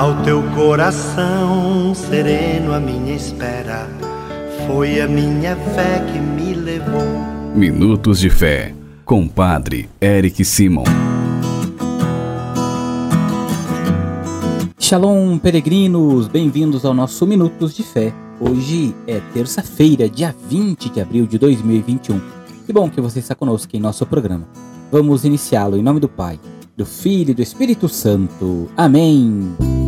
Ao teu coração sereno, a minha espera foi a minha fé que me levou. Minutos de Fé, com Padre Eric Simon. Shalom, peregrinos, bem-vindos ao nosso Minutos de Fé. Hoje é terça-feira, dia 20 de abril de 2021. Que bom que você está conosco em nosso programa. Vamos iniciá-lo em nome do Pai, do Filho e do Espírito Santo. Amém.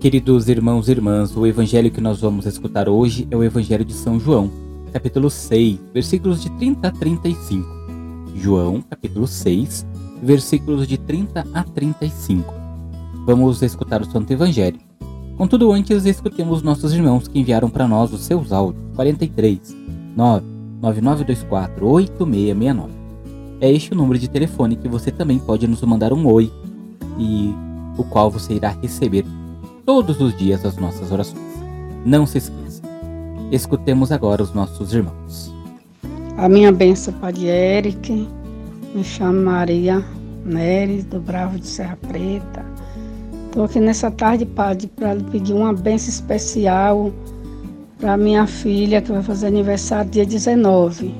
Queridos irmãos e irmãs, o evangelho que nós vamos escutar hoje é o Evangelho de São João, capítulo 6, versículos de 30 a 35. João, capítulo 6, versículos de 30 a 35. Vamos escutar o Santo Evangelho. Contudo, antes escutemos nossos irmãos que enviaram para nós os seus áudios 43 9 9924 8669. É este o número de telefone que você também pode nos mandar um oi e o qual você irá receber todos os dias as nossas orações. Não se esqueça. Escutemos agora os nossos irmãos. A minha benção, Padre Eric. Me chamo Maria Neres, do Bravo de Serra Preta. Estou aqui nessa tarde, Padre, para lhe pedir uma benção especial para minha filha, que vai fazer aniversário dia 19,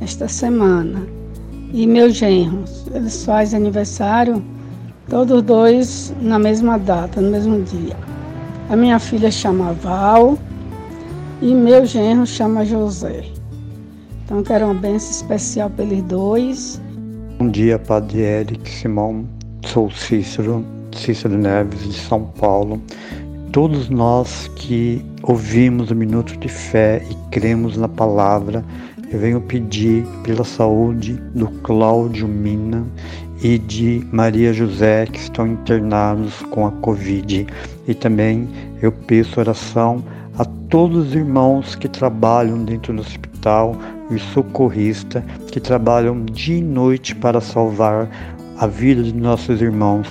esta semana. E meus genros, eles fazem aniversário todos dois na mesma data, no mesmo dia. A minha filha chama Val e meu genro chama José. Então quero uma benção especial pelos dois. Bom dia, Padre Eric Simão. Sou Cícero, Cícero Neves de São Paulo. Todos nós que ouvimos o Minuto de Fé e cremos na palavra, eu venho pedir pela saúde do Cláudio Mina e de Maria José que estão internados com a Covid. E também eu peço oração a todos os irmãos que trabalham dentro do hospital, e socorrista que trabalham dia e noite para salvar a vida de nossos irmãos.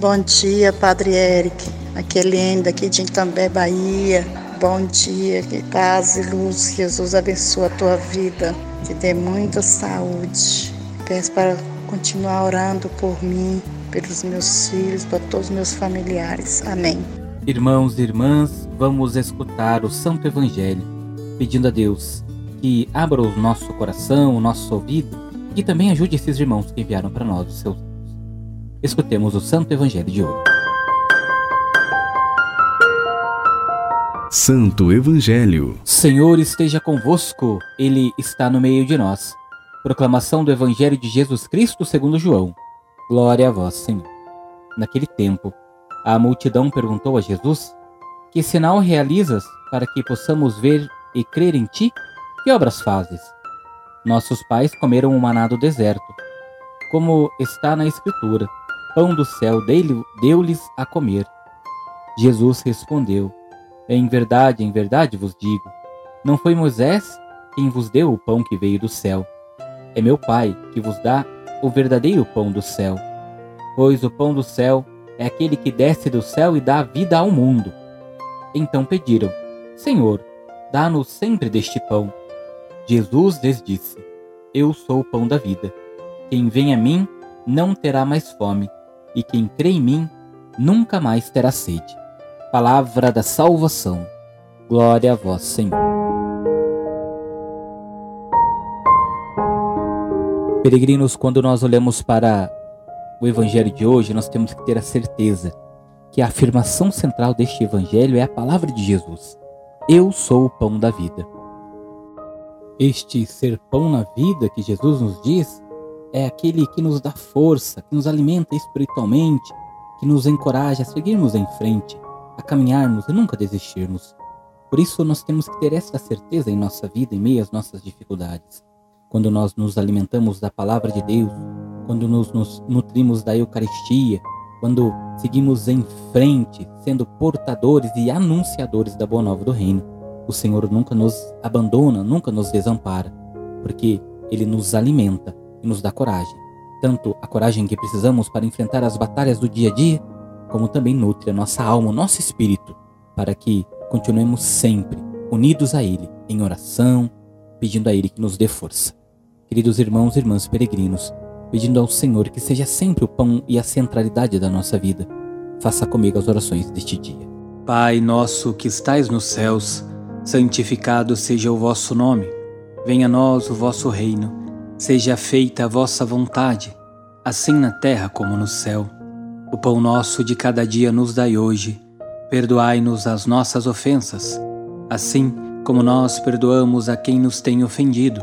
Bom dia, Padre Eric. Aqui é aqui de Itambé, Bahia. Bom dia, que paz e luz, Jesus abençoe a tua vida, que dê muita saúde. Peço para continuar orando por mim, pelos meus filhos, para todos os meus familiares. Amém. Irmãos e irmãs, vamos escutar o Santo Evangelho, pedindo a Deus que abra o nosso coração, o nosso ouvido e que também ajude esses irmãos que enviaram para nós os seus Escutemos o Santo Evangelho de hoje. Santo Evangelho. Senhor esteja convosco, Ele está no meio de nós. Proclamação do Evangelho de Jesus Cristo segundo João. Glória a vós, Senhor. Naquele tempo, a multidão perguntou a Jesus: Que sinal realizas para que possamos ver e crer em ti? Que obras fazes? Nossos pais comeram o maná do deserto. Como está na Escritura, pão do céu deu-lhes a comer. Jesus respondeu: Em verdade, em verdade vos digo, não foi Moisés quem vos deu o pão que veio do céu. É meu Pai que vos dá o verdadeiro pão do céu. Pois o pão do céu é aquele que desce do céu e dá vida ao mundo. Então pediram: Senhor, dá-nos sempre deste pão. Jesus lhes disse: Eu sou o pão da vida. Quem vem a mim não terá mais fome, e quem crê em mim nunca mais terá sede. Palavra da salvação. Glória a vós, Senhor. Peregrinos, quando nós olhamos para o evangelho de hoje, nós temos que ter a certeza que a afirmação central deste evangelho é a palavra de Jesus. Eu sou o pão da vida. Este ser pão na vida que Jesus nos diz é aquele que nos dá força, que nos alimenta espiritualmente, que nos encoraja a seguirmos em frente, a caminharmos e nunca desistirmos. Por isso, nós temos que ter esta certeza em nossa vida, em meio às nossas dificuldades. Quando nós nos alimentamos da palavra de Deus, quando nos, nos nutrimos da Eucaristia, quando seguimos em frente, sendo portadores e anunciadores da boa nova do Reino o Senhor nunca nos abandona, nunca nos desampara, porque Ele nos alimenta e nos dá coragem. Tanto a coragem que precisamos para enfrentar as batalhas do dia a dia, como também nutre a nossa alma, o nosso espírito, para que continuemos sempre unidos a Ele, em oração, pedindo a Ele que nos dê força. Queridos irmãos e irmãs peregrinos, pedindo ao Senhor que seja sempre o pão e a centralidade da nossa vida. Faça comigo as orações deste dia. Pai nosso que estais nos céus, santificado seja o vosso nome. Venha a nós o vosso reino. Seja feita a vossa vontade, assim na terra como no céu. O pão nosso de cada dia nos dai hoje. Perdoai-nos as nossas ofensas, assim como nós perdoamos a quem nos tem ofendido.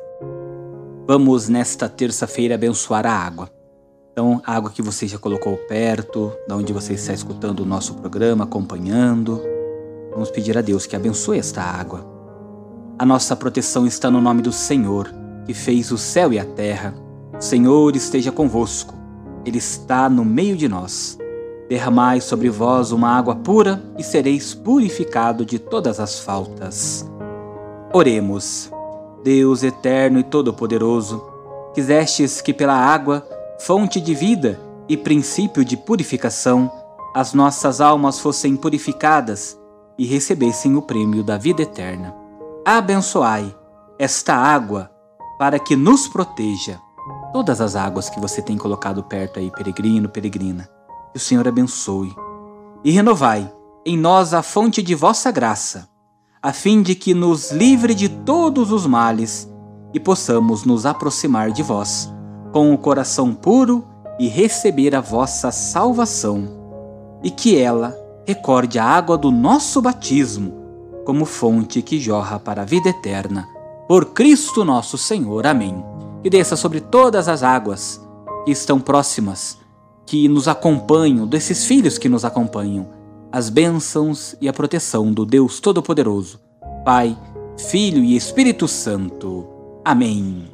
Vamos nesta terça-feira abençoar a água. Então, a água que você já colocou perto, da onde você está escutando o nosso programa, acompanhando, Vamos pedir a Deus que abençoe esta água. A nossa proteção está no nome do Senhor, que fez o céu e a terra. O Senhor esteja convosco. Ele está no meio de nós. Derramai sobre vós uma água pura e sereis purificado de todas as faltas. Oremos. Deus eterno e todo-poderoso, quisestes que pela água, fonte de vida e princípio de purificação, as nossas almas fossem purificadas e recebessem o prêmio da vida eterna. Abençoai esta água para que nos proteja. Todas as águas que você tem colocado perto aí, peregrino, peregrina, que o Senhor abençoe. E renovai em nós a fonte de vossa graça, a fim de que nos livre de todos os males e possamos nos aproximar de vós com o coração puro e receber a vossa salvação, e que ela recorde a água do nosso batismo como fonte que jorra para a vida eterna. Por Cristo nosso Senhor. Amém. E desça sobre todas as águas que estão próximas, que nos acompanham, desses filhos que nos acompanham, as bênçãos e a proteção do Deus Todo-Poderoso, Pai, Filho e Espírito Santo. Amém.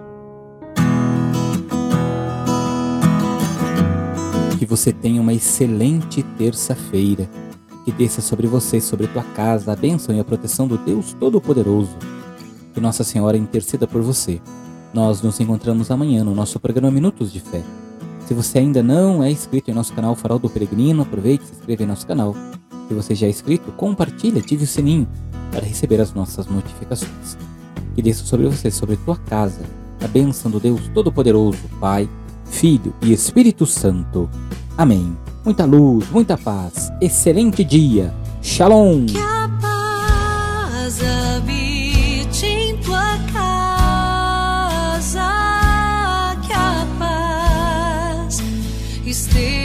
Que você tenha uma excelente terça-feira que desça sobre você, sobre tua casa, a bênção e a proteção do Deus Todo-Poderoso. Que Nossa Senhora interceda por você. Nós nos encontramos amanhã no nosso programa Minutos de Fé. Se você ainda não é inscrito em nosso canal Farol do Peregrino, aproveite e se inscreva em nosso canal. Se você já é inscrito, compartilhe, ative o sininho para receber as nossas notificações. Que desça sobre você, sobre tua casa, a bênção do Deus Todo-Poderoso, Pai, Filho e Espírito Santo. Amém muita luz, muita paz. Excelente dia. Shalom. Que a paz habite em tua casa. Que a paz esteja.